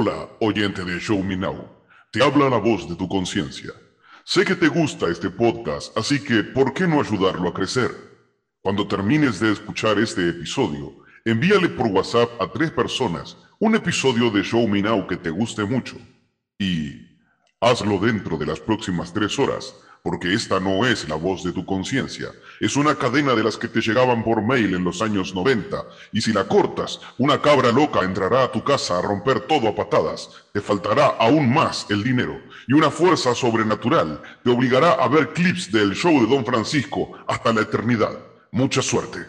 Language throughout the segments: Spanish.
Hola, oyente de Show Me Now. Te habla la voz de tu conciencia. Sé que te gusta este podcast, así que ¿por qué no ayudarlo a crecer? Cuando termines de escuchar este episodio, envíale por WhatsApp a tres personas un episodio de Show Me Now que te guste mucho. Y hazlo dentro de las próximas tres horas porque esta no es la voz de tu conciencia, es una cadena de las que te llegaban por mail en los años 90, y si la cortas, una cabra loca entrará a tu casa a romper todo a patadas, te faltará aún más el dinero, y una fuerza sobrenatural te obligará a ver clips del show de Don Francisco hasta la eternidad. Mucha suerte.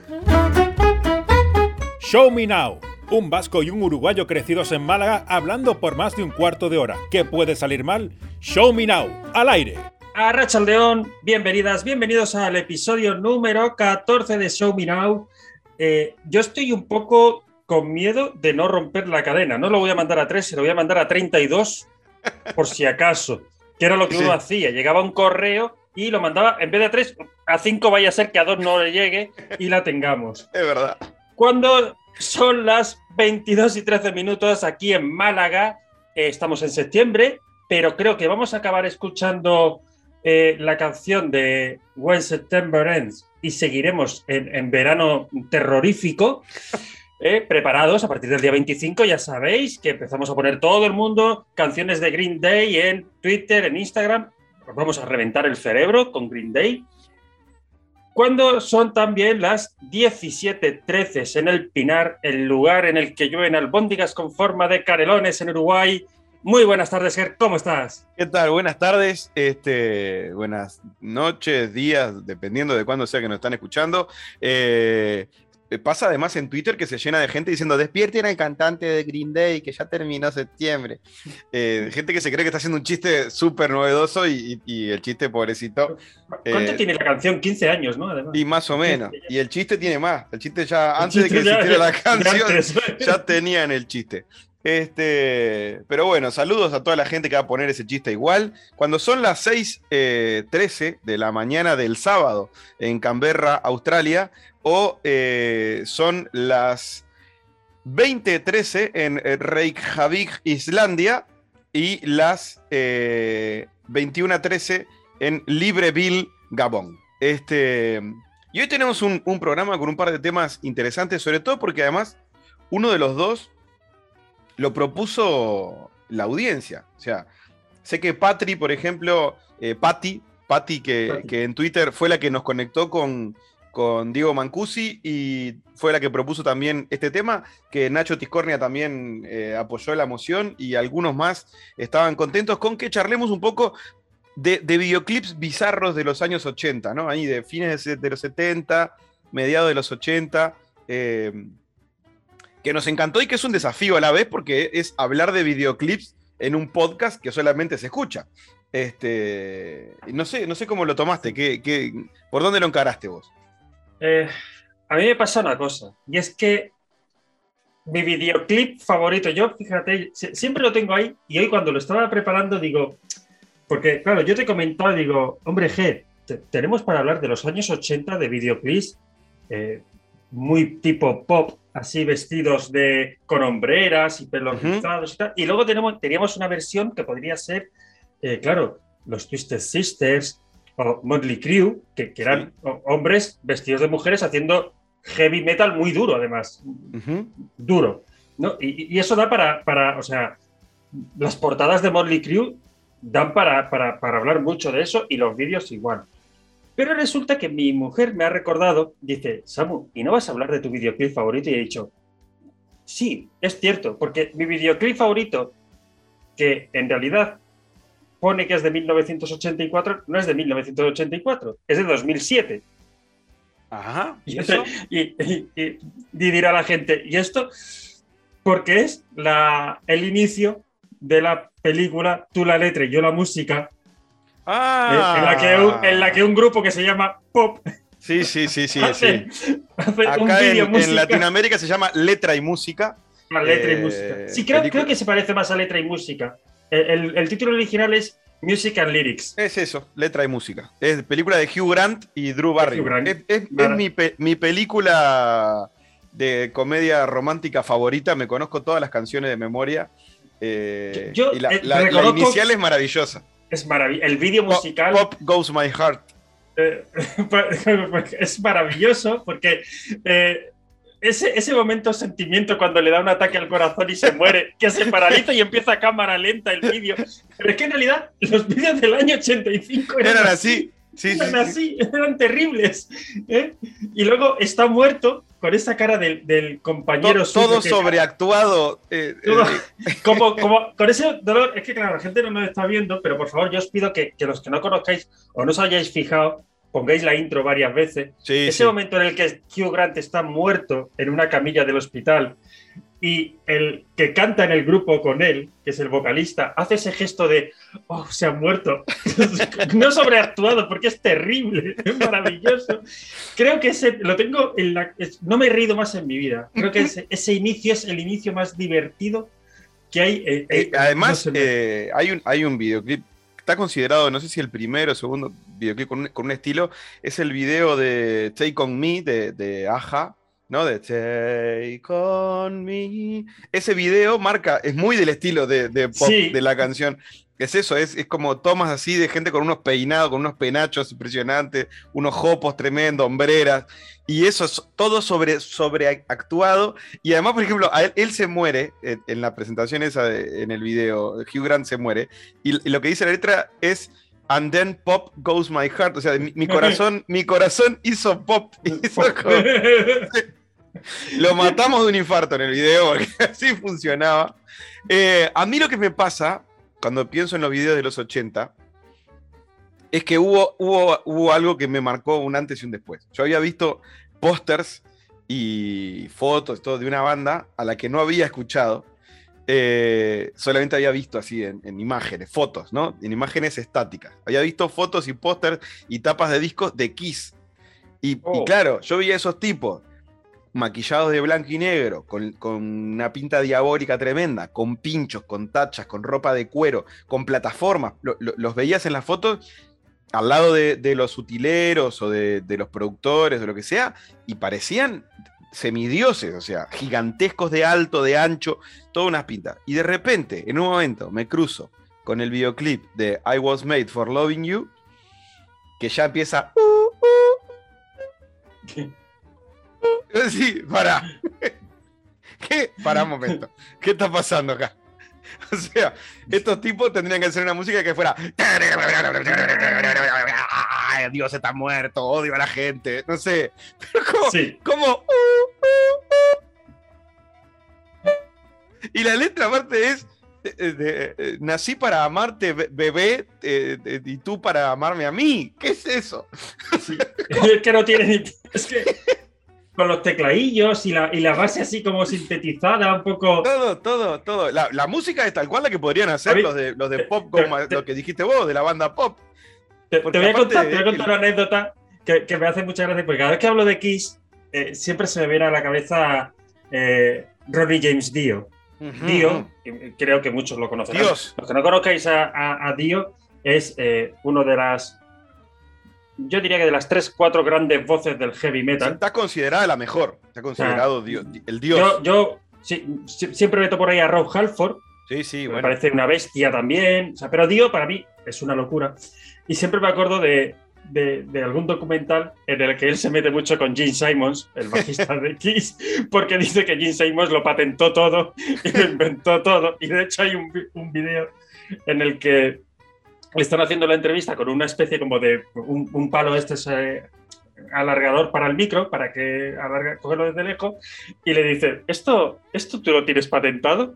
Show Me Now. Un vasco y un uruguayo crecidos en Málaga hablando por más de un cuarto de hora. ¿Qué puede salir mal? Show Me Now. Al aire. A León, bienvenidas, bienvenidos al episodio número 14 de Show Me Now. Eh, yo estoy un poco con miedo de no romper la cadena. No lo voy a mandar a 3, se lo voy a mandar a 32 por si acaso. Que era lo que uno hacía. Llegaba un correo y lo mandaba, en vez de a 3, a 5 vaya a ser que a 2 no le llegue y la tengamos. Es verdad. Cuando son las 22 y 13 minutos aquí en Málaga, eh, estamos en septiembre, pero creo que vamos a acabar escuchando eh, la canción de When September Ends y seguiremos en, verano terrorífico. Eh, preparados a partir del día 25, ya sabéis que empezamos a poner todo el mundo canciones de Green Day en Twitter, en Instagram. vamos a reventar el cerebro con Green Day. Cuando son también las 17.13 en el Pinar, el lugar en el que llueven albóndigas con forma de carelones en Uruguay, muy buenas tardes, Ger, ¿cómo estás? ¿Qué tal? Buenas tardes, este, buenas noches, días, dependiendo de cuándo sea que nos están escuchando. Eh, pasa además en Twitter que se llena de gente diciendo despierten al cantante de Green Day que ya terminó septiembre. Eh, gente que se cree que está haciendo un chiste súper novedoso y, el chiste pobrecito. ¿Cuánto eh, tiene la canción? 15 años, ¿no? Y más o menos. Y el chiste tiene más. El chiste ya, antes de que existiera la canción, ya tenían el chiste. Este, pero bueno, saludos a toda la gente que va a poner ese chiste igual. Cuando son las 6:13 eh, de la mañana del sábado en Canberra, Australia, o eh, son las 20:13 en Reykjavik, Islandia, y las 21:13 eh, en Libreville, Gabón. Este, y hoy tenemos un programa con un par de temas interesantes, sobre todo porque además uno de los dos lo propuso la audiencia. O sea, sé que Patri, por ejemplo, eh, Patti, que, en Twitter fue la que nos conectó con, con Diego Mancusi y fue la que propuso también este tema, que Nacho Tiscornia también eh, apoyó la moción y algunos más estaban contentos con que charlemos un poco de, videoclips bizarros de los años 80, ¿no? Ahí de fines de, los 70, mediados de los 80 que nos encantó y que es un desafío a la vez porque es hablar de videoclips en un podcast que solamente se escucha. Este, no sé, no sé cómo lo tomaste, ¿qué, por dónde lo encaraste vos? Eh, a mí me pasa una cosa, y es que mi videoclip favorito, yo fíjate, siempre lo tengo ahí, y hoy cuando lo estaba preparando digo, porque claro, yo te comentaba, digo, hombre G, tenemos para hablar de los años 80 de videoclips eh, muy tipo pop, así vestidos de, con hombreras y pelos rizados y tal. Y luego tenemos, teníamos una versión que podría ser, eh, claro, los Twisted Sisters o Motley Crue, que, eran hombres vestidos de mujeres haciendo heavy metal muy duro, además. Duro. ¿no? Y, eso da para, para, o sea, las portadas de Motley Crue dan para, para, para hablar mucho de eso y los vídeos igual. Pero resulta que mi mujer me ha recordado, dice, Samu, ¿y no vas a hablar de tu videoclip favorito? Y he dicho, sí, es cierto, porque mi videoclip favorito, que en realidad pone que es de 1984, no es de 1984, es de 2007. Ajá. ¿y, y, dirá la gente, ¿y esto? Porque es la, el inicio de la película Tú la letra y yo la música, Ah. En, la que un, en la que un grupo que se llama Pop. Sí, sí, sí, sí. sí. Acá en, Latinoamérica se llama Letra y Música. letra y eh, música. Sí, creo, creo, que se parece más a Letra y Música. El, el, título original es Music and Lyrics. Es eso, Letra y Música. Es película de Hugh Grant y Drew Barrymore. Es, es, mi, mi película de comedia romántica favorita. Me conozco todas las canciones de memoria. Eh, Yo- y la, eh, la- inicial es maravillosa. Es maravilloso. El vídeo Pop, musical Pop Goes My Heart. eh, es maravilloso porque eh, ese, ese momento sentimiento cuando le da un ataque al corazón y se muere, que se paraliza y empieza a cámara lenta el vídeo. Pero es que en realidad los vídeos del año 85 eran, Eran así. Sí, eran sí. así, eran terribles. ¿eh? Y luego está muerto con esa cara del, del compañero To- todo que- sobreactuado. eh, Todo- eh, como, como con ese dolor, es que claro, la gente no nos está viendo, pero por favor yo os pido que, que los que no conozcáis o no os hayáis fijado, pongáis la intro varias veces. Ese momento en el que Hugh Grant está muerto en una camilla del hospital y el que canta en el grupo con él, que es el vocalista, hace ese gesto de, oh, se ha muerto. no sobreactuado, porque es terrible, es maravilloso. Creo que ese, lo tengo en la, es- no me he reído más en mi vida. Creo que ese, ese inicio es el inicio más divertido que hay. eh, Eh, eh, además, no sé, eh, hay, un, hay un videoclip, está considerado, no sé si el primero o segundo videoclip con un, con un estilo, es el video de Take On Me de, de Aja, ¿no? De Take On Me. Ese video marca, es muy del estilo de, de pop Sí. de la canción. Es eso, es, es como tomas así de gente con unos peinados, con unos penachos impresionantes, unos jopos tremendos, hombreras, y eso es todo sobre, sobreactuado. Y además, por ejemplo, a él, él se muere eh, en la presentación esa, de- en el video, Hugh Grant se muere, y, y lo que dice la letra es, and then pop goes my heart, o sea, mi, mi corazón, mi corazón hizo pop, hizo como- lo matamos de un infarto en el video, porque así funcionaba. Eh, a mí lo que me pasa, cuando pienso en los videos de los 80, es que hubo, hubo, hubo algo que me marcó un antes y un después. Yo había visto pósters y fotos todo de una banda a la que no había escuchado. eh, solamente había visto así en, en imágenes, fotos, ¿no? En imágenes estáticas. Había visto fotos y pósters y tapas de discos de Kiss. Y, y Oh. claro, yo veía esos tipos maquillados de blanco y negro, con, con una pinta diabólica tremenda, con pinchos, con tachas, con ropa de cuero, con plataformas. Lo- lo- los veías en las fotos al lado de, de los utileros o de, de los productores o lo que sea, y parecían semidioses, o sea, gigantescos de alto, de ancho, todas unas pintas. Y de repente, en un momento, me cruzo con el videoclip de I Was Made for Loving You, que ya empieza. "Uh, Sí, para. ¿Qué? Para un momento. ¿Qué está pasando acá? O sea, estos tipos tendrían que hacer una música que fuera. Dios está muerto, odio a la gente. No sé. Pero como. Sí. como y la letra aparte es. eh, eh, de, eh, nací para amarte, be- bebé, y tú para amarme a mí. ¿Qué es eso? Es que no tiene ni. Es que con los tecladillos y la, y la base así como sintetizada, un poco. Todo, todo, todo. La, la música es tal cual la que podrían hacer mí- los de, los de pop, te- como te- lo que dijiste vos, de la banda pop. Te, voy a contar, de- te voy a contar una anécdota que, que me hace mucha gracia, porque cada vez que hablo de Kiss, eh, siempre se me viene a la cabeza eh, Ronnie James Dio. Dio, que creo que muchos lo conocerán. Dios. Los que no conozcáis a, a- a Dio, es eh, uno de las. Yo diría que de las tres, cuatro grandes voces del heavy metal. Está considerada la mejor. Está considerado Dios, el Dios. Yo, yo sí, siempre meto por ahí a Rob Halford, sí, sí, me bueno. parece una bestia también. O sea, pero Dio para mí es una locura. Y siempre me acuerdo de, de- de algún documental en el que él se mete mucho con Gene Simons, el bajista de Kiss, porque dice que Gene Simons lo patentó todo y lo inventó todo. Y de hecho hay un, un video en el que están haciendo la entrevista con una especie como de un, palo este alargador para el micro, para que alarga, cogerlo desde lejos, y le dice, ¿esto, ¿esto tú lo tienes patentado?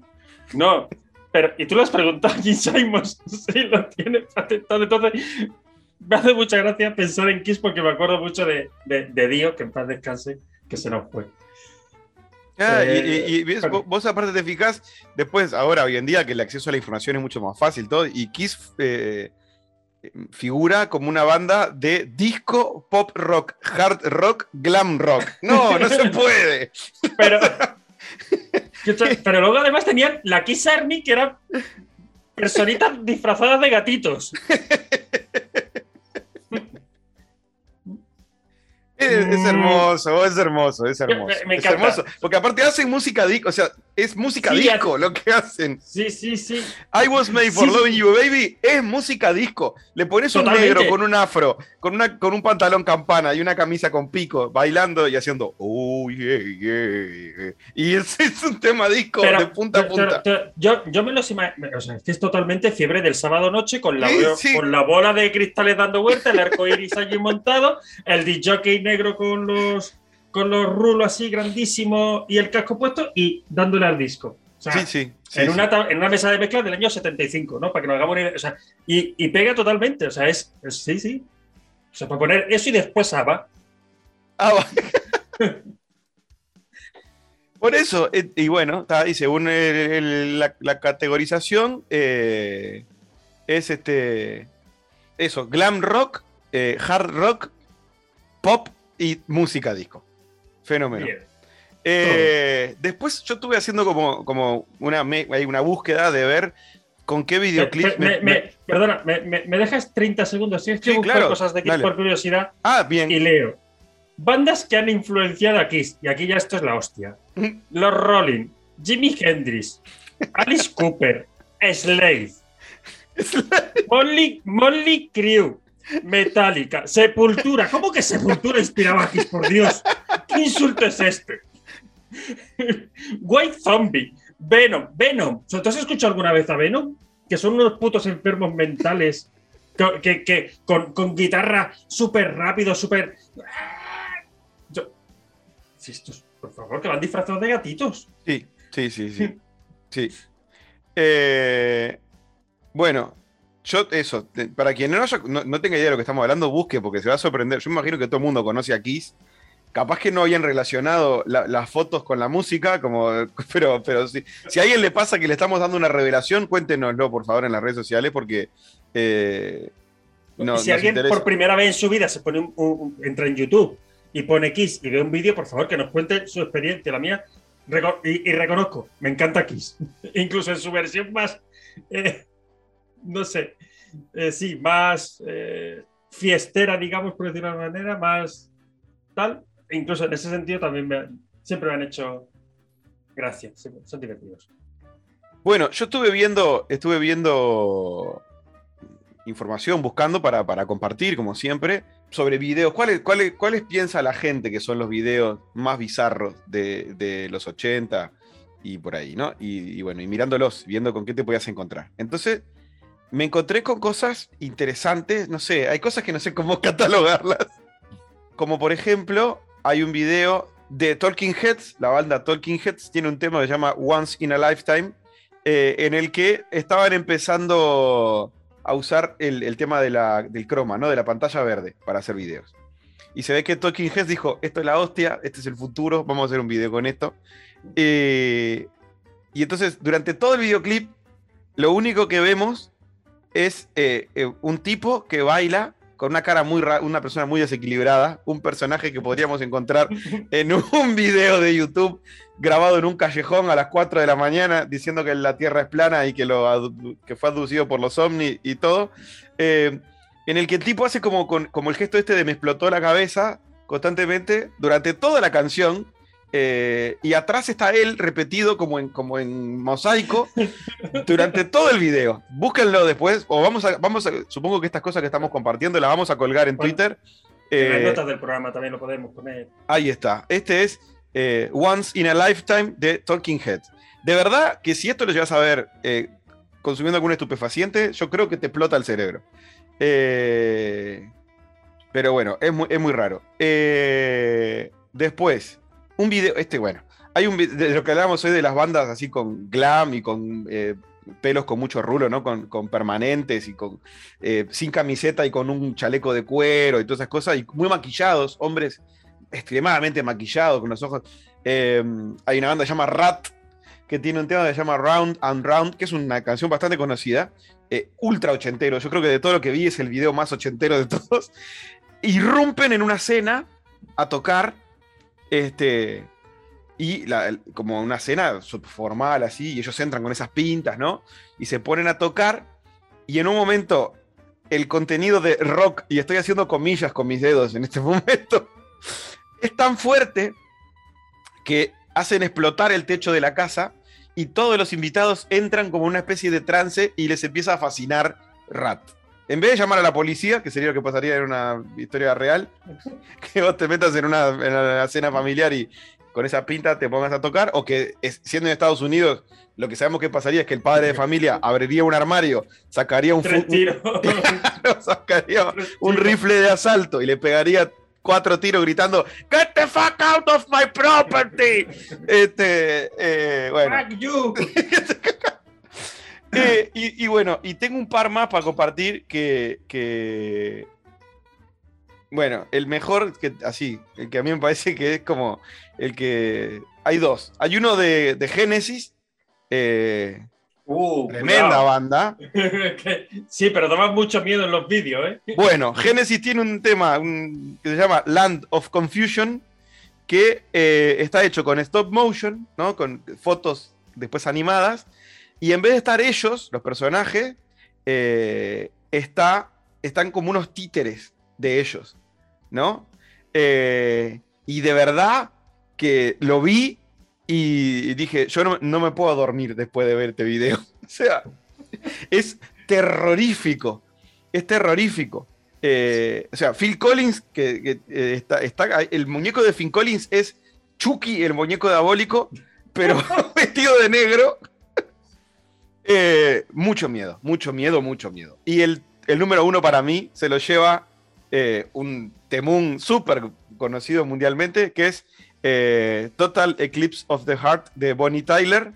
No, pero, ¿y tú le has preguntado a Gene Simons si lo tiene patentado? Entonces, me hace mucha gracia pensar en Kiss porque me acuerdo mucho de, de, de Dio, que en paz descanse, que se nos fue. Ah, y- Eh, y, y ves, bueno. vos, vos aparte te fijas, después, ahora, hoy en día, que el acceso a la información es mucho más fácil, todo, y Kiss eh, figura como una banda de disco, pop rock, hard rock, glam rock. No, no se puede. Pero, pero luego además tenían la Kiss Army, que eran personitas disfrazadas de gatitos. Es, es Mm. hermoso, es hermoso, es hermoso. Me- me es hermoso. Porque aparte hacen música disco, o sea, Es música Sí, disco lo que hacen. Sí, sí, sí. I was made for Sí. loving you, baby. Es música disco. Le pones un negro con un afro, con, una, con un pantalón campana y una camisa con pico, bailando y haciendo. Oh, yeah, yeah, yeah". Y ese es un tema disco Pero- de punta a pero- punta. pero- yo, yo me los imagino. O sea, es totalmente fiebre del sábado noche con la, Sí, con la bola de cristales dando vuelta, el arco iris allí montado, el DJ negro con los, con los rulos así grandísimos y el casco puesto y dándole al disco. O sea, Sí, sí. sí, en. Una, en una mesa de mezcla del año 75, ¿no? Para que nos hagamos una idea. O sea, y, y pega totalmente. O sea, es, es- Sí, sí. O sea, para poner eso y después ABBA. Por eso, eh, y bueno, está, y según el- el- la, la categorización, eh, es este. Eso, glam rock, eh, hard rock, pop y música disco. Fenómeno. Eh, después yo estuve haciendo como, como una, me- una búsqueda de ver con qué videoclip. Me- perdona, me, dejas 30 segundos? Si es que Sí, buscar claro, cosas de Kiss dale. por curiosidad Ah, bien. y leo. Bandas que han influenciado a Kiss, y aquí ya esto es la hostia. Los Rolling, Jimi Hendrix, Alice Cooper, Slade, Molly, Molly Crew, Metallica, Sepultura. ¿Cómo que Sepultura inspiraba a Kiss, por Dios? ¿Qué insulto es este? White Zombie, Venom, Venom. ¿Tú has escuchado alguna vez a Venom? Que son unos putos enfermos mentales que, que- que con, con guitarra súper rápido, súper. Yo- Si estos, por favor, que van disfrazados de gatitos. Sí, sí, sí, sí. sí. Eh, bueno, yo eso, te- para quien no, haya- no, no tenga idea de lo que estamos hablando, busque porque se va a sorprender. Yo me imagino que todo el mundo conoce a Kiss. Capaz que no habían relacionado la- las fotos con la música, como, pero, pero si, si a alguien le pasa que le estamos dando una revelación, cuéntenoslo por favor en las redes sociales porque eh, no, y si alguien interesa. por primera vez en su vida se pone un- un- un- entra en YouTube y pone Kiss y ve un vídeo, por favor, que nos cuente su experiencia, la mía. Reco- y, y reconozco, me encanta Kiss. Incluso en su versión más, eh, no sé, eh, sí, más eh, fiestera, digamos, por decirlo de alguna manera, más tal. E incluso en ese sentido también me- siempre me han hecho gracia, son divertidos. Bueno, yo estuve viendo, estuve viendo información, buscando para, para compartir, como siempre, sobre videos. ¿Cuáles, cuáles, ¿Cuáles piensa la gente que son los videos más bizarros de, de los 80 y por ahí, ¿no? Y, y bueno, y mirándolos, viendo con qué te podías encontrar. Entonces, me encontré con cosas interesantes, no sé, hay cosas que no sé cómo catalogarlas. Como por ejemplo, hay un video de Talking Heads, la banda Talking Heads tiene un tema que se llama Once in a Lifetime, eh, en el que estaban empezando a usar el, el tema de la- del croma, ¿no? De la pantalla verde para hacer videos. Y se ve que Talking Heads dijo, esto es la hostia, este es el futuro, vamos a hacer un video con esto. Eh, y entonces, durante todo el videoclip, lo único que vemos es eh, eh, un tipo que baila con una cara muy una persona muy desequilibrada, un personaje que podríamos encontrar en un video de YouTube grabado en un callejón a las 4 de la mañana diciendo que la Tierra es plana y que, lo que fue aducido por los ovnis y todo, eh, en el que el tipo hace como, con- como el gesto este de me explotó la cabeza constantemente durante toda la canción. Eh, y atrás está él repetido como en, como en mosaico durante todo el video. Búsquenlo después, o vamos a, vamos a, supongo que estas cosas que estamos compartiendo las vamos a colgar en Bueno, Twitter. En las Eh, notas del programa también lo podemos poner. Ahí está. Este es eh, Once in a Lifetime de Talking Heads. De verdad que si esto lo llevas a ver consumiendo algún estupefaciente, yo creo que te explota el cerebro. Pero bueno, es muy, es muy raro. Después, un video, este bueno, hay un vi- de lo que hablábamos hoy de las bandas así con glam y con eh, pelos con mucho rulo, ¿no? Con, con permanentes y con eh, sin camiseta y con un chaleco de cuero y todas esas cosas, y muy maquillados, hombres extremadamente maquillados, con los ojos. Eh, hay una banda que se llama Rat, que tiene un tema que se llama Round and Round, que es una canción bastante conocida, eh, ultra ochentero. Yo creo que de todo lo que vi es el video más ochentero de todos. Irrumpen en una cena a tocar, este, y como una cena formal así, y ellos entran con esas pintas, ¿no? Y se ponen a tocar, y en un momento el contenido de rock, y estoy haciendo comillas con mis dedos en este momento, es tan fuerte que hacen explotar el techo de la casa y todos los invitados entran como una especie de trance y les empieza a fascinar Rat. En vez de llamar a la policía, que sería lo que pasaría en una historia real, que vos te metas en una, en una cena familiar y con esa pinta te pongas a tocar, o que es- siendo en Estados Unidos, lo que sabemos que pasaría es que el padre de familia abriría un armario, sacaría un, sacaría un tiros. rifle de asalto y le pegaría cuatro tiros gritando Get the fuck out of my property. Este, eh, bueno. Fuck you. Eh, y, y bueno, y tengo un par más para compartir que, que- Bueno, el mejor, que así, el que a mí me parece que es como el que... Hay dos. Hay uno de, de Genesis, eh, Uh, tremenda banda. Sí, pero daba mucho miedo en los vídeos, ¿eh? Bueno, Genesis tiene un tema un- que se llama Land of Confusion, que eh, está hecho con stop motion, ¿no? Con fotos después animadas. Y en vez de estar ellos, los personajes, eh, está, están como unos títeres de ellos, ¿no? Eh, y de verdad que lo vi y dije, yo no, no me puedo dormir después de ver este video. O sea, es terrorífico. Es terrorífico. Eh, o sea, Phil Collins, que, está, está- el muñeco de Phil Collins es Chucky, el muñeco diabólico, pero vestido de negro. Eh, mucho miedo, mucho miedo, mucho miedo. Y el, el número uno para mí se lo lleva eh, un temún súper conocido mundialmente, que es eh, Total Eclipse of the Heart de Bonnie Tyler,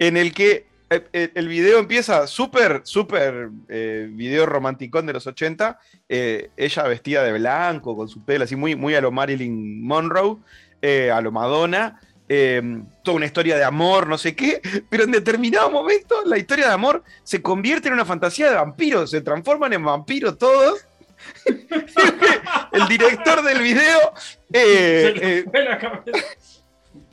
en el que el video empieza súper, súper video romanticón de los 80, eh, ella vestida de blanco, con su pelo así muy, muy a lo Marilyn Monroe, a lo Madonna, eh, toda una historia de amor, no sé qué, pero en determinado momento la historia de amor se convierte en una fantasía de vampiros, se transforman en vampiros todos. el director del video eh, eh,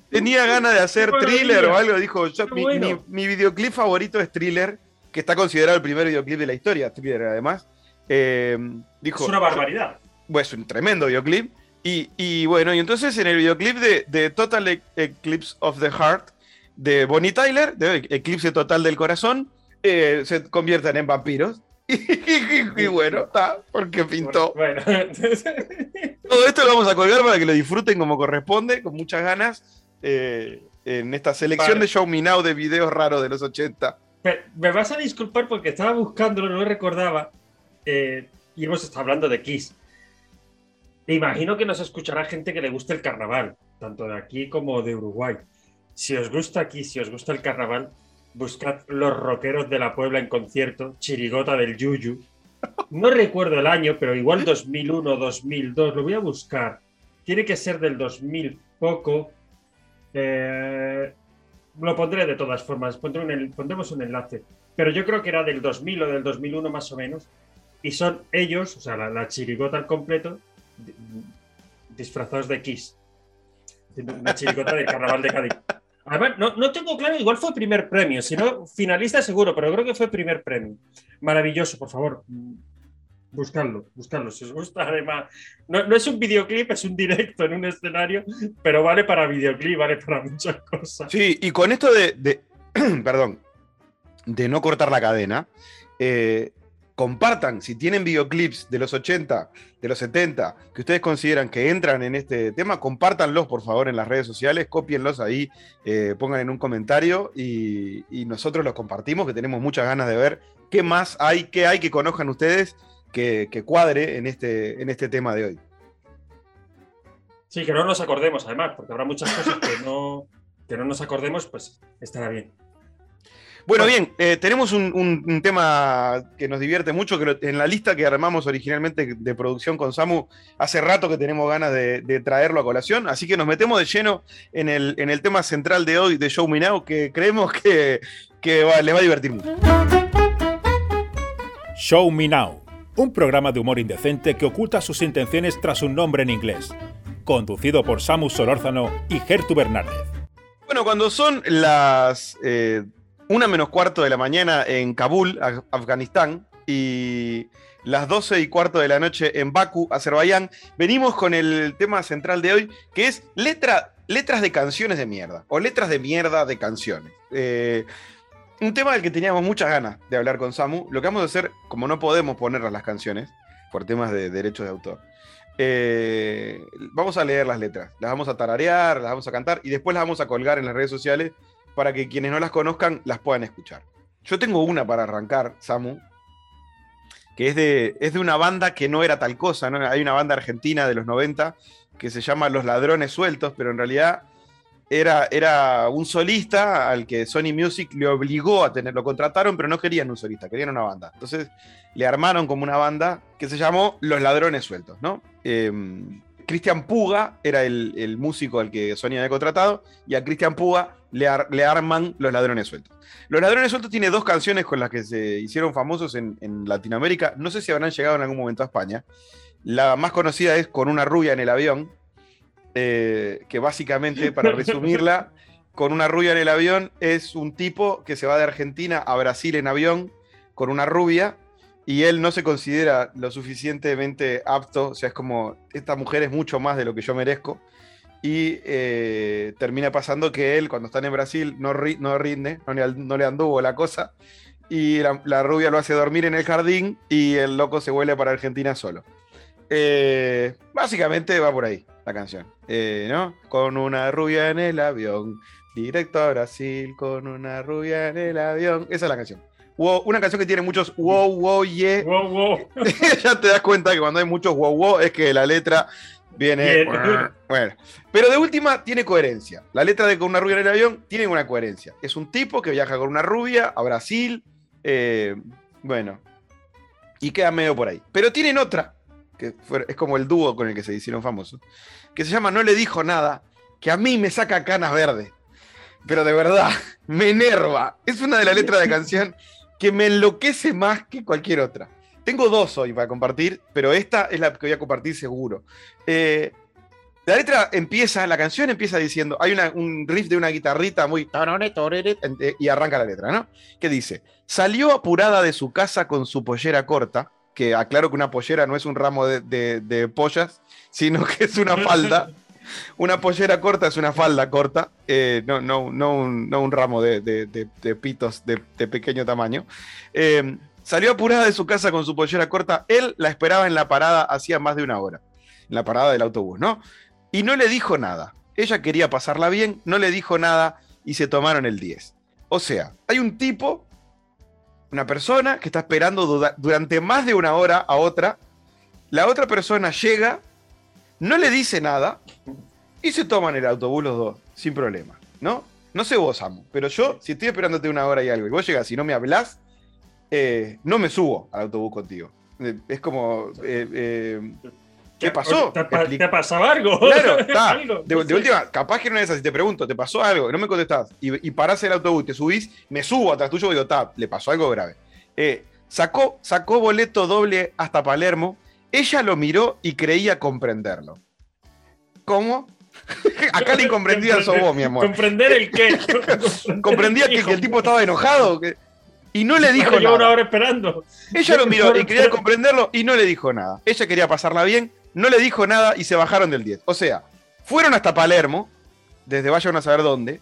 tenía ganas de hacer thriller o algo, dijo, yo, mi, bueno. mi- mi videoclip favorito es thriller, que está considerado el primer videoclip de la historia, thriller además. Eh, dijo, Es una barbaridad. bueno, es un tremendo videoclip. Y, y bueno, y entonces en el videoclip de, de Total Eclipse of the Heart de Bonnie Tyler, de Eclipse Total del Corazón, eh, se convierten en vampiros. Y, bueno, está, porque pintó. Bueno, Todo esto lo vamos a colgar para que lo disfruten como corresponde, con muchas ganas, eh, en esta selección Vale. de Show Me Now de videos raros de los 80. Pe- me vas a disculpar porque estaba buscándolo, no recordaba. eh, y hemos estado hablando de Kiss. E imagino que nos escuchará gente que le guste el carnaval, tanto de aquí como de Uruguay. Si os gusta Kiss, si os gusta el carnaval, buscad Los Rockeros de la Puebla en concierto, Chirigota del Yuyu. No recuerdo el año, pero igual 2001, 2002, lo voy a buscar. Tiene que ser del 2000 poco. Eh, lo pondré de todas formas, pondremos un enlace. Pero yo creo que era del 2000 o del 2001 más o menos. Y son ellos, o sea, la, la chirigota al completo, disfrazados de Kiss. Una chirigota del carnaval de Cádiz. Además, no, no tengo claro, igual fue primer premio, si no, finalista seguro, pero creo que fue primer premio. Maravilloso, por favor. Buscadlo, buscadlo, si os gusta. Además, no, no es un videoclip, es un directo en un escenario, pero vale para videoclip, vale para muchas cosas. Sí, y con esto de, de- perdón, de no cortar la cadena, eh, compartan, si tienen videoclips de los 80, de los 70, que ustedes consideran que entran en este tema, compártanlos por favor en las redes sociales, cópienlos ahí, eh, pongan en un comentario y, y nosotros los compartimos, que tenemos muchas ganas de ver qué más hay, qué hay que conozcan ustedes que, que cuadre en este, en este tema de hoy. Sí, que no nos acordemos, además, porque habrá muchas cosas que no, que no nos acordemos, pues estará bien. Bueno, bien, eh, tenemos un, un- un tema que nos divierte mucho, que en la lista que armamos originalmente de producción con Samu, hace rato que tenemos ganas de, de traerlo a colación, así que nos metemos de lleno en el, en el tema central de hoy de Show Me Now, que creemos que, que va- les va a divertir mucho. Show Me Now, un programa de humor indecente que oculta sus intenciones tras un nombre en inglés. Conducido por Samus Solórzano y Gertu Bernárdez. Bueno, cuando son las eh, una menos cuarto de la mañana en Kabul, Af- Afganistán, y las 12 y cuarto de la noche en Bakú, Azerbaiyán, venimos con el tema central de hoy, que es letra letras de canciones de mierda, o letras de mierda de canciones. Eh, un tema del que teníamos muchas ganas de hablar con Samu. Lo que vamos a hacer, como no podemos ponerlas las canciones, por temas de derechos de autor, eh, vamos a leer las letras, las vamos a tararear, las vamos a cantar y después las vamos a colgar en las redes sociales para que quienes no las conozcan las puedan escuchar. Yo tengo una para arrancar, Samu, que es de, es de una banda que no era tal cosa, ¿no? Hay una banda argentina de los 90 que se llama Los Ladrones Sueltos, pero en realidad era, era un solista al que Sony Music le obligó a tener, lo contrataron, pero no querían un solista, querían una banda. Entonces le armaron como una banda que se llamó Los Ladrones Sueltos, ¿no? Em, Cristian Puga era el, músico al que Sony había contratado, y a Cristian Puga le, le, arman Los Ladrones Sueltos. Los Ladrones Sueltos tiene dos canciones con las que se hicieron famosos en, en Latinoamérica. No sé si habrán llegado en algún momento a España. La más conocida es Con una rubia en el avión, eh, que básicamente, para resumirla, con una rubia en el avión es un tipo que se va de Argentina a Brasil en avión con una rubia y él no se considera lo suficientemente apto, o sea, es como, esta mujer es mucho más de lo que yo merezco. Y eh, termina pasando que él, cuando están en Brasil, no, no rinde, no le, anduvo la cosa. Y la, la, rubia lo hace dormir en el jardín y el loco se vuelve para Argentina solo. Eh, básicamente va por ahí la canción, eh, ¿no? Con una rubia en el avión, directo a Brasil, con una rubia en el avión. Esa es la canción. una canción que tiene muchos wow, wow, yeah. Wow, wow. ya te das cuenta que cuando hay muchos wow, wow es que la letra viene. Bueno, pero de última tiene coherencia. La letra de Con una rubia en el avión tiene una coherencia. Es un tipo que viaja con una rubia a Brasil. Eh, bueno, y queda medio por ahí. Pero tienen otra que es como el dúo con el que se hicieron famosos, que se llama No le dijo nada, que a mí me saca canas verdes. Pero de verdad, me enerva. Es una de las letras de canción que me enloquece más que cualquier otra. Tengo dos hoy para compartir, pero esta es la que voy a compartir seguro. Eh, la letra empieza, la canción empieza diciendo, hay un riff de una guitarrita muy... Y arranca la letra, ¿no? Que dice, salió apurada de su casa con su pollera corta, que aclaro que una pollera no es un ramo de, pollas, sino que es una falda. Una pollera corta es una falda corta, eh, no, no, no, un, ramo de, pitos de, pequeño tamaño. Eh, salió apurada de su casa con su pollera corta. Él la esperaba en la parada hacía más de una hora, en la parada del autobús, ¿no? Y no le dijo nada. Ella quería pasarla bien, no le dijo nada y se tomaron el 10. O sea, hay un tipo una persona que está esperando durante más de una hora a otra. La otra persona llega, no le dice nada y se toman el autobús los dos, sin problema, ¿no? No sé vos, Amo, pero yo, si estoy esperándote una hora y algo y vos llegas y no me hablas, eh, no me subo al autobús contigo. Eh, es como. Eh, ¿Qué pasó? ¿Te, ha pasado algo? Claro, está. De, última, capaz que no es así, te pregunto, ¿te pasó algo? No me contestás. Y, y parás el autobús, te subís, me subo atrás tuyo y digo, está, le pasó algo grave. Eh, sacó, sacó boleto doble hasta Palermo. Ella lo miró y creía comprenderlo. ¿Cómo? Acá la incomprendida sos vos, mi amor. ¿Comprender el qué? Comprendía que, el tipo estaba enojado. Y no le dijo nada. una hora esperando. Ella lo miró y quería comprenderlo y no le dijo nada. Ella quería pasarla bien no le dijo nada y se bajaron del 10. O sea, fueron hasta Palermo, desde vayan a saber dónde.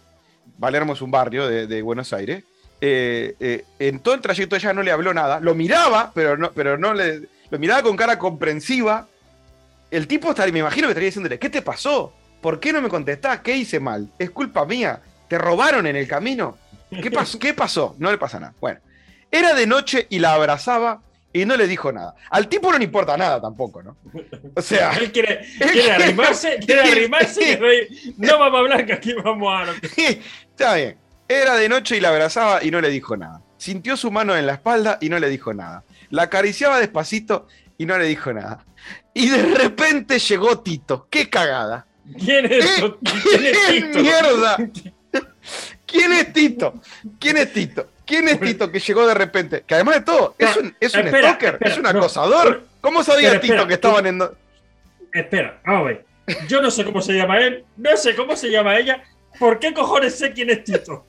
Palermo es un barrio de, Buenos Aires. Eh, eh, en todo el trayecto ella no le habló nada, lo miraba, pero no, pero no le. Lo miraba con cara comprensiva. El tipo estaría, me imagino que estaría diciéndole, ¿qué te pasó? ¿Por qué no me contestás? ¿Qué hice mal? ¿Es culpa mía? ¿Te robaron en el camino? ¿Qué pasó? ¿Qué pasó? No le pasa nada. Bueno, era de noche y la abrazaba y no le dijo nada. Al tipo no le importa nada tampoco, ¿no? O sea. él quiere, quiere arrimarse, quiere arrimarse no vamos a hablar que aquí vamos a. Está bien. Era de noche y la abrazaba y no le dijo nada. Sintió su mano en la espalda y no le dijo nada. La acariciaba despacito y no le dijo nada. Y de repente llegó Tito. ¡Qué cagada! ¿Quién es, ¿Quién es Tito? ¡Mierda! ¿Quién es Tito? ¿Quién es Tito? ¿Quién es Tito que llegó de repente? Que además de todo, es un, es un stalker, es un acosador. ¿Cómo sabía Tito que estaban en.? Espera, vamos a ver. Yo no sé cómo se llama él, no sé cómo se llama ella. ¿Por qué cojones sé quién es Tito?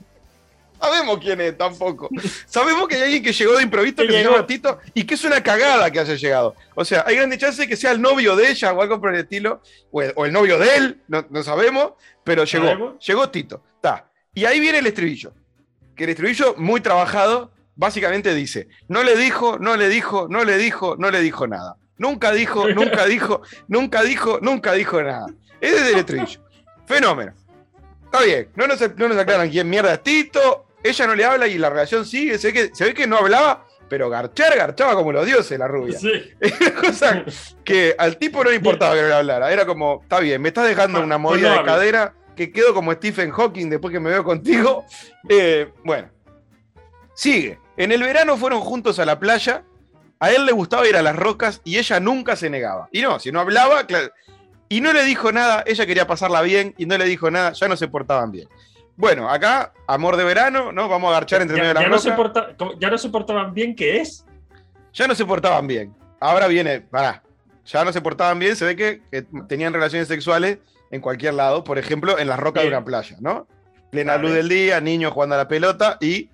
sabemos quién es tampoco. Sabemos que hay alguien que llegó de improviso Que que se llama Tito y que es una cagada que haya llegado. O sea, hay grandes chances de que sea el novio de ella o algo por el estilo, o el, o el novio de él, no, no sabemos, pero llegó. ¿Sabemos? Llegó Tito. Está. Y ahí viene el estribillo. Que el estribillo, muy trabajado, básicamente dice: No le dijo, no le dijo, no le dijo, no le dijo nada. Nunca dijo, nunca dijo, nunca dijo, nunca dijo nada. Ese es el estribillo. Fenómeno. Está bien, no nos, no nos aclaran quién mierda es Tito, ella no le habla y la relación sigue, se ve que, se ve que no hablaba, pero garchar, garchaba como los dioses la rubia. Sí. Cosa que al tipo no le importaba que no le hablara, era como, está bien, me estás dejando Ah, una pues movida de hables. cadera que quedo como Stephen Hawking después que me veo contigo. Eh, bueno, sigue. En el verano fueron juntos a la playa, a él le gustaba ir a las rocas y ella nunca se negaba. Y no, si no hablaba, claro. Y no le dijo nada, ella quería pasarla bien y no le dijo nada, ya no se portaban bien. Bueno, acá, amor de verano, ¿no? Vamos a garchar entre medio Ya, de las ya no se porta- ya no se portaban bien, ¿qué es? Ya no se portaban bien. Ahora viene, pará, ya no se portaban bien, se ve que, que tenían relaciones sexuales en cualquier lado, por ejemplo, en las rocas de una playa, ¿no? Plena Vale. luz del día, niños jugando a la pelota y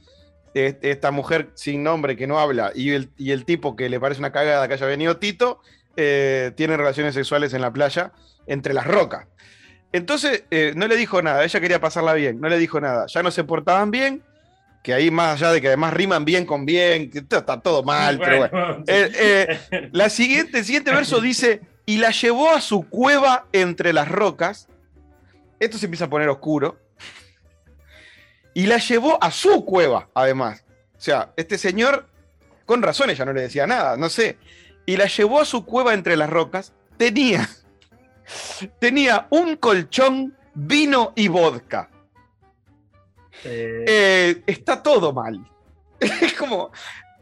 eh, esta mujer sin nombre que no habla y el, y el tipo que le parece una cagada que haya venido Tito, eh, tienen relaciones sexuales en la playa entre las rocas. Entonces, eh, no le dijo nada, ella quería pasarla bien, no le dijo nada, ya no se portaban bien, que ahí más allá de que además riman bien con bien, que está está todo mal, pero bueno. Eh, eh, la siguiente, el siguiente verso dice, y la llevó a su cueva entre las rocas. Esto se empieza a poner oscuro. Y la llevó a su cueva, además. O sea, este señor, con razón ella no le decía nada, no sé. Y la llevó a su cueva entre las rocas. Tenía, tenía un colchón, vino y vodka. Eh, Eh, está todo mal. Es como.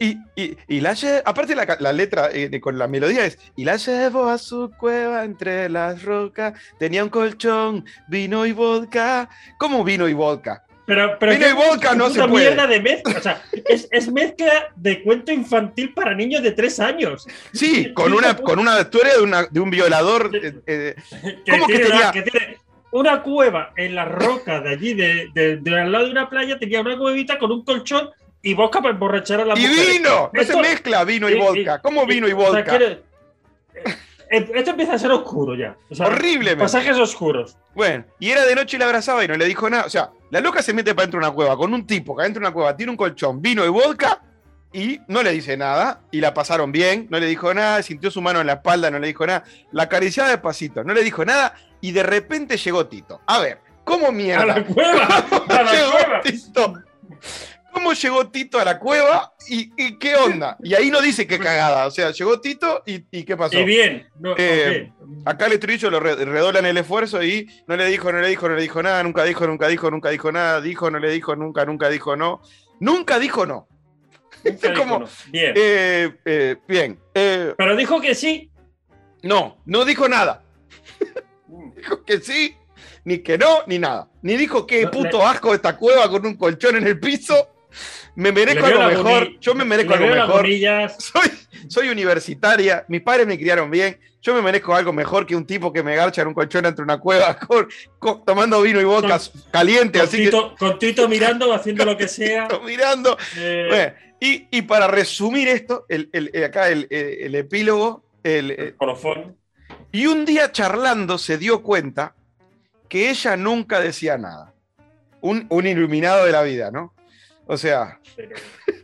Y, y, y la aparte la, la letra eh, con la melodía es y la llevó a su cueva entre las rocas tenía un colchón vino y vodka ¿cómo vino y vodka? pero, pero vino y vodka no se puede. mierda de mezcla. O sea, es, es mezcla de cuento infantil para niños de tres años. sí con una con una historia de, una- de un violador eh, eh, Que ¿Cómo que tiene, tenía- una, que tiene una cueva en las rocas de allí, de, de- de al lado de una playa, tenía una cuevita con un colchón y vodka para emborrachar a la y mujer. vino no Esto- se mezcla vino y vodka ¿cómo vino y o sea, vodka? quiere- eh, esto empieza a ser oscuro ya. O sea, horriblemente Pasajes oscuros. Bueno, y era de noche y la abrazaba y no le dijo nada. O sea, la loca se mete para dentro de una cueva con un tipo que adentro de una cueva tiene un colchón, vino y vodka y no le dice nada. Y la pasaron bien, no le dijo nada, sintió su mano en la espalda, no le dijo nada. La acariciaba despacito, no le dijo nada y de repente llegó Tito. A ver, ¿cómo A mierda? la cueva. ¿Cómo A la llegó cueva. Tito? ¿Cómo llegó Tito a la cueva y, y qué onda? Y ahí no dice qué cagada. O sea, llegó Tito y, y qué pasó. Y bien. No, Eh. Acá el estribillo lo re- redoblan el esfuerzo y no le dijo, no le dijo, no le dijo nada, nunca dijo, nunca dijo, nunca dijo nada, dijo, no le dijo, nunca, nunca dijo no. Nunca dijo no. Nunca dijo como- no. Bien. Eh, eh, bien. Eh, Pero dijo que sí. no, no dijo nada. Dijo que sí, ni que no, ni nada. Ni dijo que puto asco esta cueva con un colchón en el piso. Me merezco algo mejor. Yo me merezco algo mejor. soy, soy universitaria, mis padres me criaron bien, yo me merezco algo mejor que un tipo que me garcha en un colchón entre una cueva con- con- tomando vino y vodka caliente, Con así Tito, con Tito mirando, haciendo lo que sea. que mirando. Eh, Bueno, y, y para resumir esto, el, el- el- acá el, el- el epílogo, el- el- colofón. y un día charlando se dio cuenta que ella nunca decía nada. Un, un iluminado de la vida, ¿no? O sea, Pero,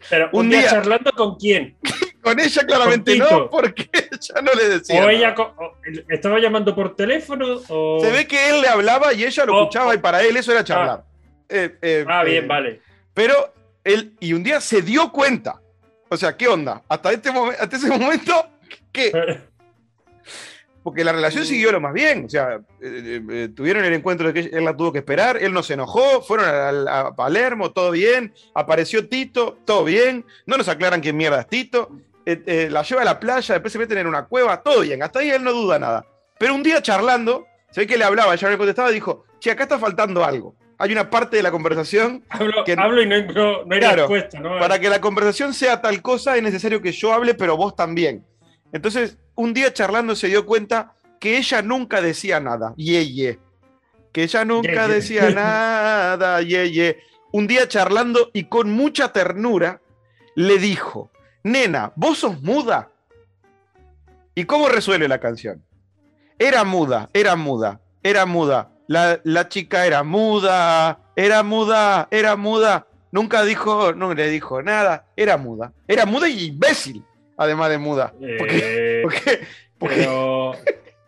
pero Un día, día- charlando con quién. con ella claramente Con no, porque ella no le decía. O ella o- estaba llamando por teléfono o. Se ve que él le hablaba y ella lo escuchaba y para él eso era charlar. Eh, eh, Ah, eh, bien, vale. Pero él, y un día se dio cuenta. O sea, ¿qué onda? Hasta, este hasta ese momento, ¿qué? Porque la relación siguió lo más bien. O sea, eh, eh, eh, tuvieron el encuentro de que él la tuvo que esperar, él no se enojó, fueron a, a Palermo, todo bien. Apareció Tito, todo bien. No nos aclaran quién mierda es Tito. Eh, la lleva a la playa, después se meten en una cueva, todo bien. Hasta ahí él no duda nada. Pero un día charlando, se ve que le hablaba, ella no le contestaba y dijo: Che, acá está faltando algo. Hay una parte de la conversación Hablo, que- hablo y no, no, no hay Claro, respuesta, ¿no? para que la conversación sea tal cosa, es necesario que yo hable, pero vos también. Entonces, un día charlando se dio cuenta que ella nunca decía nada. Ye, ye. Que ella nunca Ye, ye. decía nada. Ye, ye. un día charlando y con mucha ternura le dijo, nena, vos sos muda. ¿Y cómo resuelve la canción? Era muda, era muda, era muda. La, la chica era muda, era muda, era muda. Nunca dijo, no le dijo nada, era muda. Era muda y imbécil, además de muda. Porque, Eh, porque, porque- pero.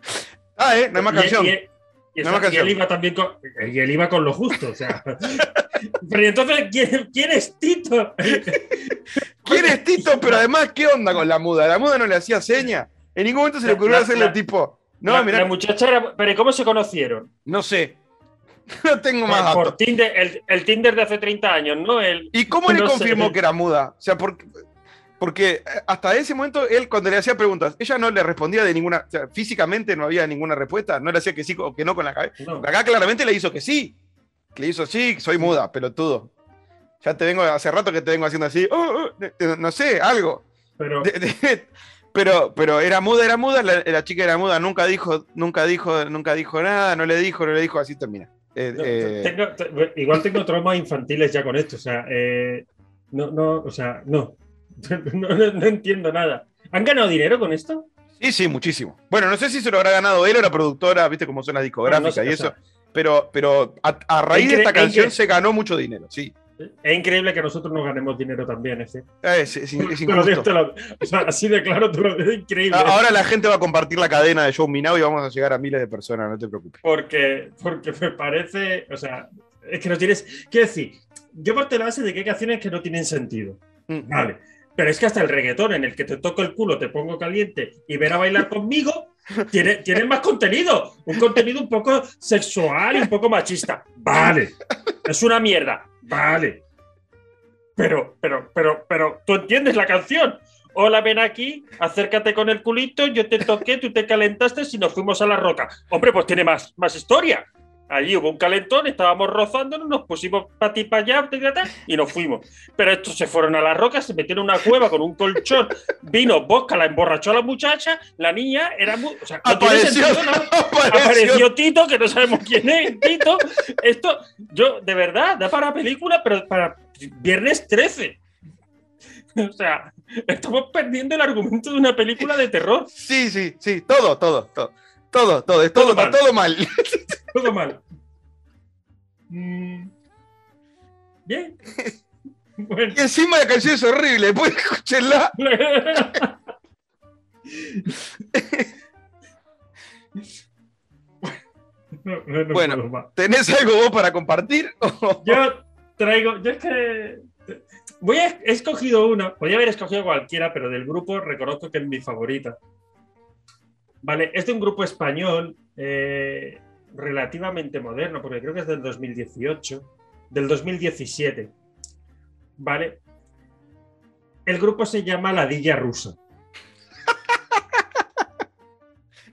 ah, ¿eh? No hay más canción. y- y No esa- más y canción. él iba también con, y él iba con lo justo, o sea. Pero ¿y entonces, ¿quién, quién es Tito? ¿Quién es Tito? Pero además, ¿qué onda con la muda? La muda no le hacía seña. En ningún momento se le ocurrió la- hacerle la- tipo, no, la, mira, la muchacha era. Pero ¿y cómo se conocieron? no sé. No tengo más Por, por datos. Tinder, el, el Tinder de hace 30 años, ¿no? El, ¿Y cómo le sé. confirmó que era muda? O sea, porque, porque hasta ese momento él, cuando le hacía preguntas, ella no le respondía de ninguna. O sea, físicamente no había ninguna respuesta. No le hacía que sí o que no con la cabeza. no. Acá claramente le hizo que sí. Le hizo sí, soy muda, pelotudo. Ya te vengo, hace rato que te vengo haciendo así. oh, oh, eh, no sé, algo. Pero, De- de- pero, pero era muda, era muda, la, la chica era muda, nunca dijo, nunca dijo, nunca dijo nada, no le dijo, no le dijo, así termina. Eh, no, eh, tengo- igual tengo traumas infantiles ya con esto, o sea, eh, no, no, o sea, no. No, no- no entiendo nada. ¿Han ganado dinero con esto? sí, sí, muchísimo. Bueno, no sé si se lo habrá ganado él o la productora, viste cómo son las discográficas No, no sé, y o eso, sea, pero, pero a, a raíz de esta canción se ganó mucho dinero, sí. Es increíble que nosotros no ganemos dinero también, ¿eh? Es, es- es digo, injusto. lo- o sea, así de claro, te lo digo, increíble. A- Ahora la gente va a compartir la cadena de Show Me Now y vamos a llegar a miles de personas, no te preocupes. Porque, porque me parece, o sea, es que no tienes. Quiero decir, yo parte de la base de que hay canciones que no tienen sentido. Mm. Vale. Pero es que hasta el reggaetón en el que te toco el culo, te pongo caliente y ven a bailar conmigo, tiene, tiene más contenido. Un contenido un poco sexual y un poco machista. Vale. Es una mierda. Vale. Pero, pero, pero, pero, tú entiendes la canción. Hola, ven aquí, acércate con el culito, yo te toqué, tú te calentaste y nos fuimos a la roca. Hombre, pues tiene más, más historia. Allí hubo un calentón, estábamos rozándonos, nos pusimos para ti para allá y nos fuimos. Pero estos se fueron a la roca, se metieron en una cueva con un colchón, vino Bosca, la emborrachó a la muchacha, la niña era muy. O sea, no Apareció, sentido, ¿no? apareció. Apareció Tito, que no sabemos quién es, Tito. Esto, yo, de verdad, da para película, pero para viernes 13. O sea, estamos perdiendo el argumento de una película de terror. Sí, sí, sí, todo, todo, todo. Todo, todo, es todo, Todo mal. todo mal. Todo mal. Mm. Bien. Bueno. Y encima la canción es horrible, después escúchenla. No, no, no Bueno. ¿Tenés algo vos para compartir? Yo traigo, yo es que voy a, he escogido una, podría haber escogido cualquiera, pero del grupo reconozco que es mi favorita. Vale, es de un grupo español eh, relativamente moderno, porque creo que es del 2018, del 2017. Vale. El grupo se llama La Dilla Rusa.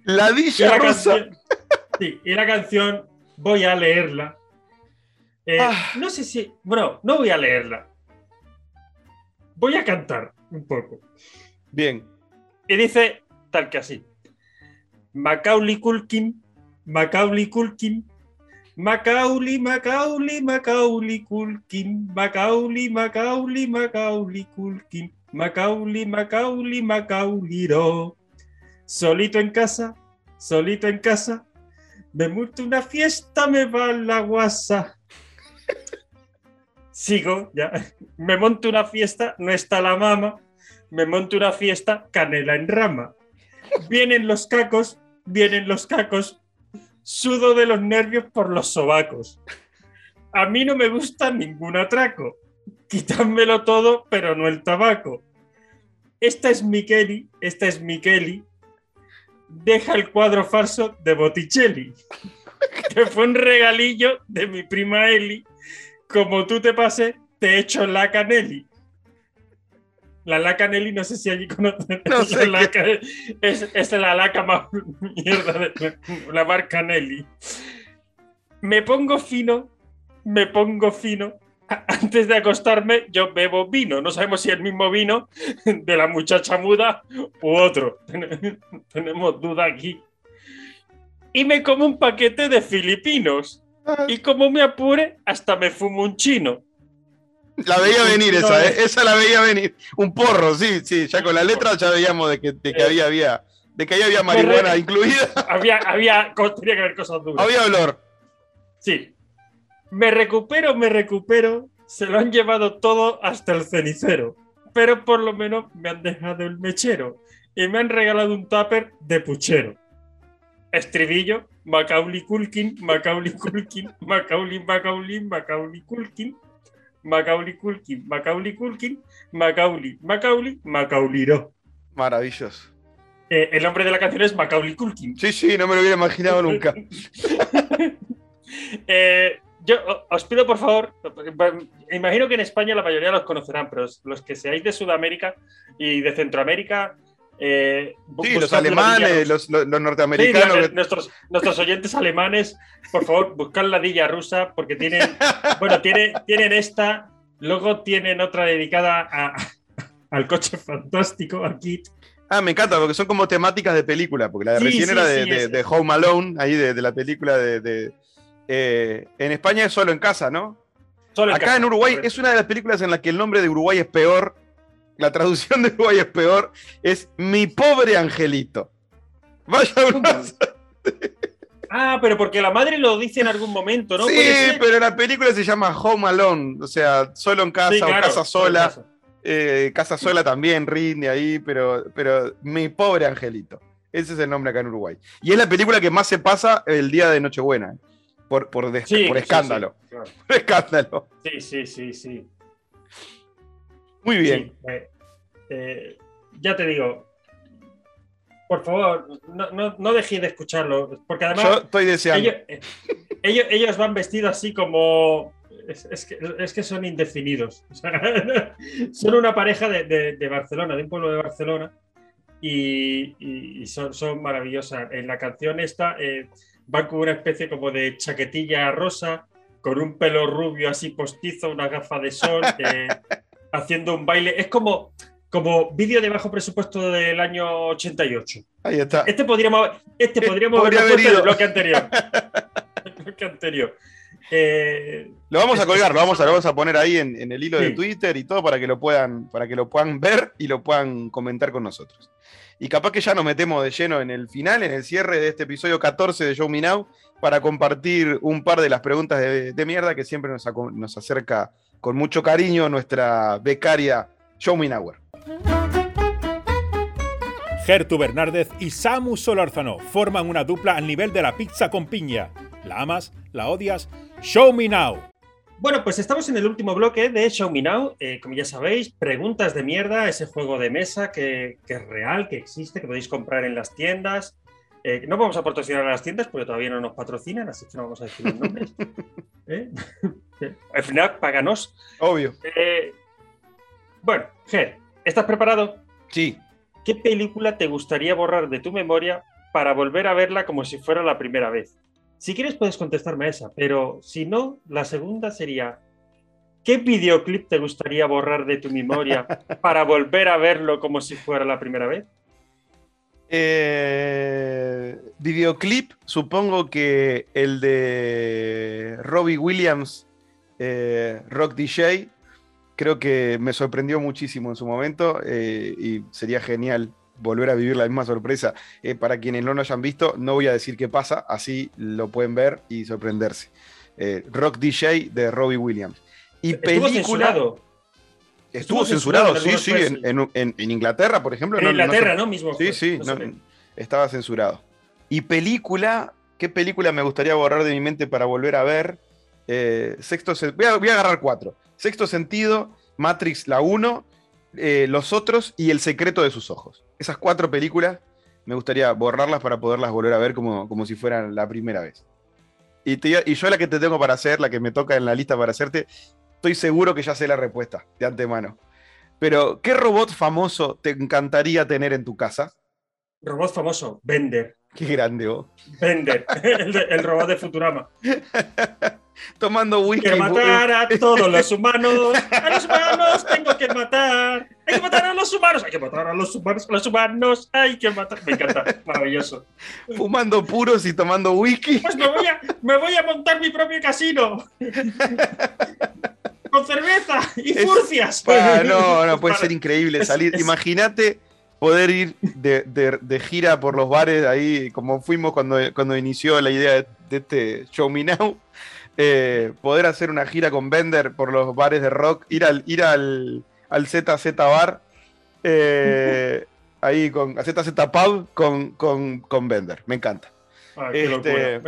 La Y Rusa. canción- sí, y la canción voy a leerla. Eh, Ah. No sé si. Bueno, no voy a leerla. Voy a cantar un poco. Bien. Y dice tal que así: Macaulay Culkin, Macaulay Culkin, Macaulay, Macaulay, Macaulay Culkin, Macaulay, Macaulay, Macaulay Culkin, Macaulay, Macaulay, Macaulay. Solito en casa, solito en casa, me monto una fiesta, me va la guasa. Sigo, ya. Me monto una fiesta, no está la mama. Me monto una fiesta, canela en rama. Vienen los cacos, vienen los cacos. Sudo de los nervios por los sobacos. A mí no me gusta ningún atraco. Quítánmelo todo, pero no el tabaco. Esta es mi Kelly, esta es mi Kelly. Deja el cuadro falso de Botticelli, que fue un regalillo de mi prima Eli. Como tú te pases, te echo la caneli. La laca Nelly, no sé si allí conocen. No la sé laca, es, es la laca más mierda de la marca Nelly. Me pongo fino, me pongo fino. Antes de acostarme, yo bebo vino. No sabemos si el mismo vino de la muchacha muda u otro. Ten- Tenemos duda aquí. Y me como un paquete de filipinos. Y como me apure, hasta me fumo un chino. La veía venir esa, ¿eh? esa la veía venir. Un porro, sí, sí, ya con la letra ya veíamos de que, de que había, había, de que ahí había marihuana incluida. Había, había, tenía que haber cosas duras. Había olor. Sí. Me recupero, me recupero. Se lo han llevado todo hasta el cenicero. Pero por lo menos me han dejado el mechero. Y me han regalado un tupper de puchero. Estribillo, Macaulay Culkin, Macaulay Culkin, Macaulay, Macaulay, Macaulay Culkin, Macaulay Culkin, Macaulay Culkin, Macaulay, Macaulay, Macauliro. Maravilloso. Eh, el nombre de la canción es Macaulay Culkin. Sí, sí, no me lo hubiera imaginado nunca. Eh, yo os pido por favor, imagino que en España la mayoría los conocerán, pero los que seáis de Sudamérica y de Centroamérica, eh, sí, los alemanes, los, norteamericanos. nuestros, nuestros oyentes alemanes, por favor, buscad la dilla rusa porque tienen, bueno, tienen, tienen esta, luego tienen otra dedicada al coche fantástico, a Kit. Ah, me encanta, porque son como temáticas de película, porque la de recién era de, Home Alone, ahí de, la película de... Eh, en España es solo en casa, ¿no? Solo Acá en Uruguay es una de las películas en las que el nombre de Uruguay es peor la traducción de Uruguay es peor, es mi pobre angelito. Vaya. Ah, pero porque la madre lo dice en algún momento, ¿no? Sí, pero la película se llama Home Alone, o sea, solo en casa o casa sola. Eh, casa sola también rinde ahí, pero, pero mi pobre angelito. Ese es el nombre acá en Uruguay. Y es la película que más se pasa el día de Nochebuena. Por, por, por escándalo. Por escándalo. Sí, sí, sí, sí. Muy bien. Eh, eh, ya te digo, por favor, no, no, dejéis de escucharlo, porque además... Yo estoy deseando. Eh, ellos, ellos, van vestidos así como... Es, que, son indefinidos. son una pareja de, Barcelona, de un pueblo de Barcelona, y, son, son, maravillosas. En la canción esta van con una especie como de chaquetilla rosa, con un pelo rubio así postizo, una gafa de sol haciendo un baile. Es como, como vídeo de bajo presupuesto del año 88. Ahí está. Este podríamos, este podríamos haberlo puesto en el bloque anterior. el bloque anterior. Eh, lo vamos a colgar, lo vamos a, vamos a poner ahí en, el hilo de Twitter y todo para que lo puedan, para que lo puedan ver y lo puedan comentar con nosotros. Y capaz que ya nos metemos de lleno en el final, en el cierre de este episodio 14 de Show Me Now, para compartir un par de las preguntas de, mierda que siempre nos, nos acerca con mucho cariño nuestra becaria Show Me Gertu Bernárdez y Samu Solórzano forman una dupla al nivel de la pizza con piña. ¿La amas? ¿La odias? Show Me Now. Bueno, pues estamos en el último bloque de Show Me Now. Eh, como ya sabéis, preguntas de mierda, ese juego de mesa que, es real, que existe, que podéis comprar en las tiendas. Eh, no vamos a patrocinar a las tiendas porque todavía no nos patrocinan, así que no vamos a decir los nombres. ¿Eh? Al final, páganos. Obvio. Eh, bueno, Ger, ¿estás preparado? Sí. ¿Qué película te gustaría borrar de tu memoria para volver a verla como si fuera la primera vez? Si quieres puedes contestarme a esa, pero si no, la segunda sería, ¿qué videoclip te gustaría borrar de tu memoria para volver a verlo como si fuera la primera vez? Eh, videoclip, supongo que el de Robbie Williams eh, Rock DJ. Creo que me sorprendió muchísimo en su momento eh, y sería genial volver a vivir la misma sorpresa. Para quienes no lo hayan visto, no voy a decir qué pasa, así lo pueden ver y sorprenderse. Rock DJ de Robbie Williams. Y ¿Estuvo censurado? Estuvo, censurado, sí, sí, en, Inglaterra, por ejemplo. En Inglaterra, ¿no? Mismo sí, sí, estaba censurado. Y película, ¿qué película me gustaría borrar de mi mente para volver a ver? Eh, sexto, voy a, voy a, agarrar cuatro. Sexto sentido, Matrix la 1, eh, Los otros y El secreto de sus ojos. Esas cuatro películas me gustaría borrarlas para poderlas volver a ver como, como si fueran la primera vez. Y, y yo la que te tengo para hacer, la que me toca en la lista para hacerte, estoy seguro que ya sé la respuesta de antemano. Pero, ¿qué robot famoso te encantaría tener en tu casa? Robot famoso, Bender. Qué grande, vos. Bender, el, robot de Futurama. Tomando whisky. Que matar a todos los humanos. A los humanos tengo que matar. Hay que matar a los humanos. Hay que matar a los humanos. A los humanos hay que matar. Me encanta. Maravilloso. Fumando puros y tomando whisky. Pues me voy a, me voy a montar mi propio casino. Con cerveza y furcias. no, no, puede ser increíble salir. Imagínate poder ir de, gira por los bares ahí, como fuimos cuando, cuando inició la idea de, este Show Me Now. Eh, poder hacer una gira con Bender por los bares de rock, ir al, ir al, al ZZ Bar, eh, ahí con a ZZ Pub con, con, con Bender. Me encanta. Ah, este,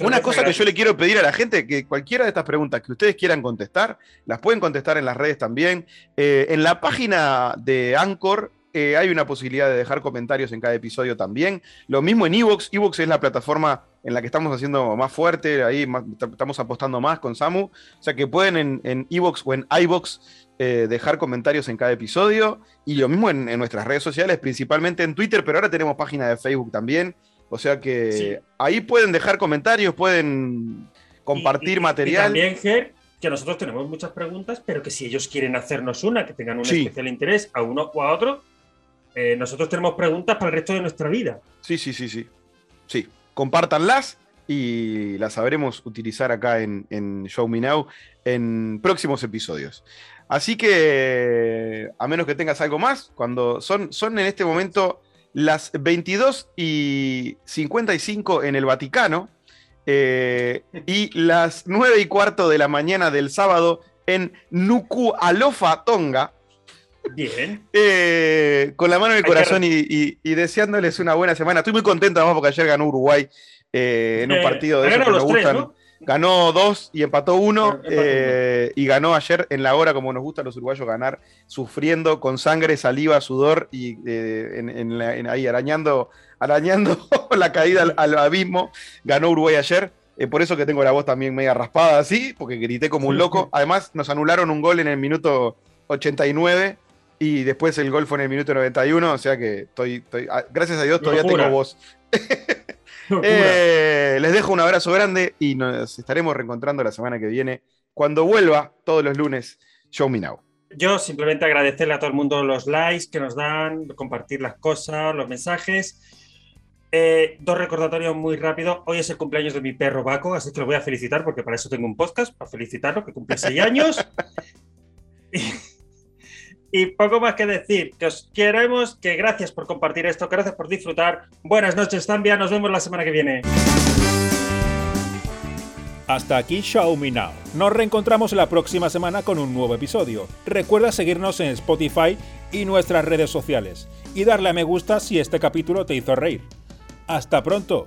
una cosa que yo le quiero pedir a la gente, que cualquiera de estas preguntas que ustedes quieran contestar, las pueden contestar en las redes también. Eh, en la página de Anchor eh, hay una posibilidad de dejar comentarios en cada episodio también. Lo mismo en Evox. Evox es la plataforma en la que estamos haciendo más fuerte, ahí estamos apostando más con Samu. O sea que pueden en Evox o en iBox eh, dejar comentarios en cada episodio. Y lo mismo en, nuestras redes sociales, principalmente en Twitter, pero ahora tenemos página de Facebook también. O sea que ahí pueden dejar comentarios, pueden compartir material. Y también, que nosotros tenemos muchas preguntas, pero que si ellos quieren hacernos una, que tengan un especial interés a uno o a otro, eh, nosotros tenemos preguntas para el resto de nuestra vida. Sí, sí, sí, sí. Sí, compártanlas y las sabremos utilizar acá en, Show Me Now en próximos episodios. Así que, a menos que tengas algo más, cuando son, son en este momento las 22 y 55 en el Vaticano eh, y las 9 y cuarto de la mañana del sábado en Nuku'alofa, Tonga. Bien. Eh, con la mano en el corazón y, deseándoles una buena semana. Estoy muy contento además porque ayer ganó Uruguay eh, en un partido de esos que nos gustan. Ganó dos y empató uno. Eh, y ganó ayer en la hora, como nos gusta a los uruguayos ganar, sufriendo con sangre, saliva, sudor y ahí arañando, arañando la caída al, abismo. Ganó Uruguay ayer. por eso que tengo la voz también media raspada así, porque grité como un loco. Además, nos anularon un gol en el minuto 89 y después el gol fue en el minuto 91, o sea que estoy, ah, gracias a Dios todavía tengo voz. Eh, les dejo un abrazo grande y nos estaremos reencontrando la semana que viene cuando vuelva todos los lunes Show Me Now. Yo simplemente agradecerle a todo el mundo los likes que nos dan, compartir las cosas, los mensajes. Eh, dos recordatorios muy rápidos. Hoy es el cumpleaños de mi perro Baco, así que lo voy a felicitar porque para eso tengo un podcast, para felicitarlo, que cumple seis años. Y poco más que decir, que os queremos, que gracias por compartir esto, gracias por disfrutar. Buenas noches, Zambia, nos vemos la semana que viene. Hasta aquí Me Now. Nos reencontramos la próxima semana con un nuevo episodio. Recuerda seguirnos en Spotify y nuestras redes sociales y darle a me gusta si este capítulo te hizo reír. Hasta pronto.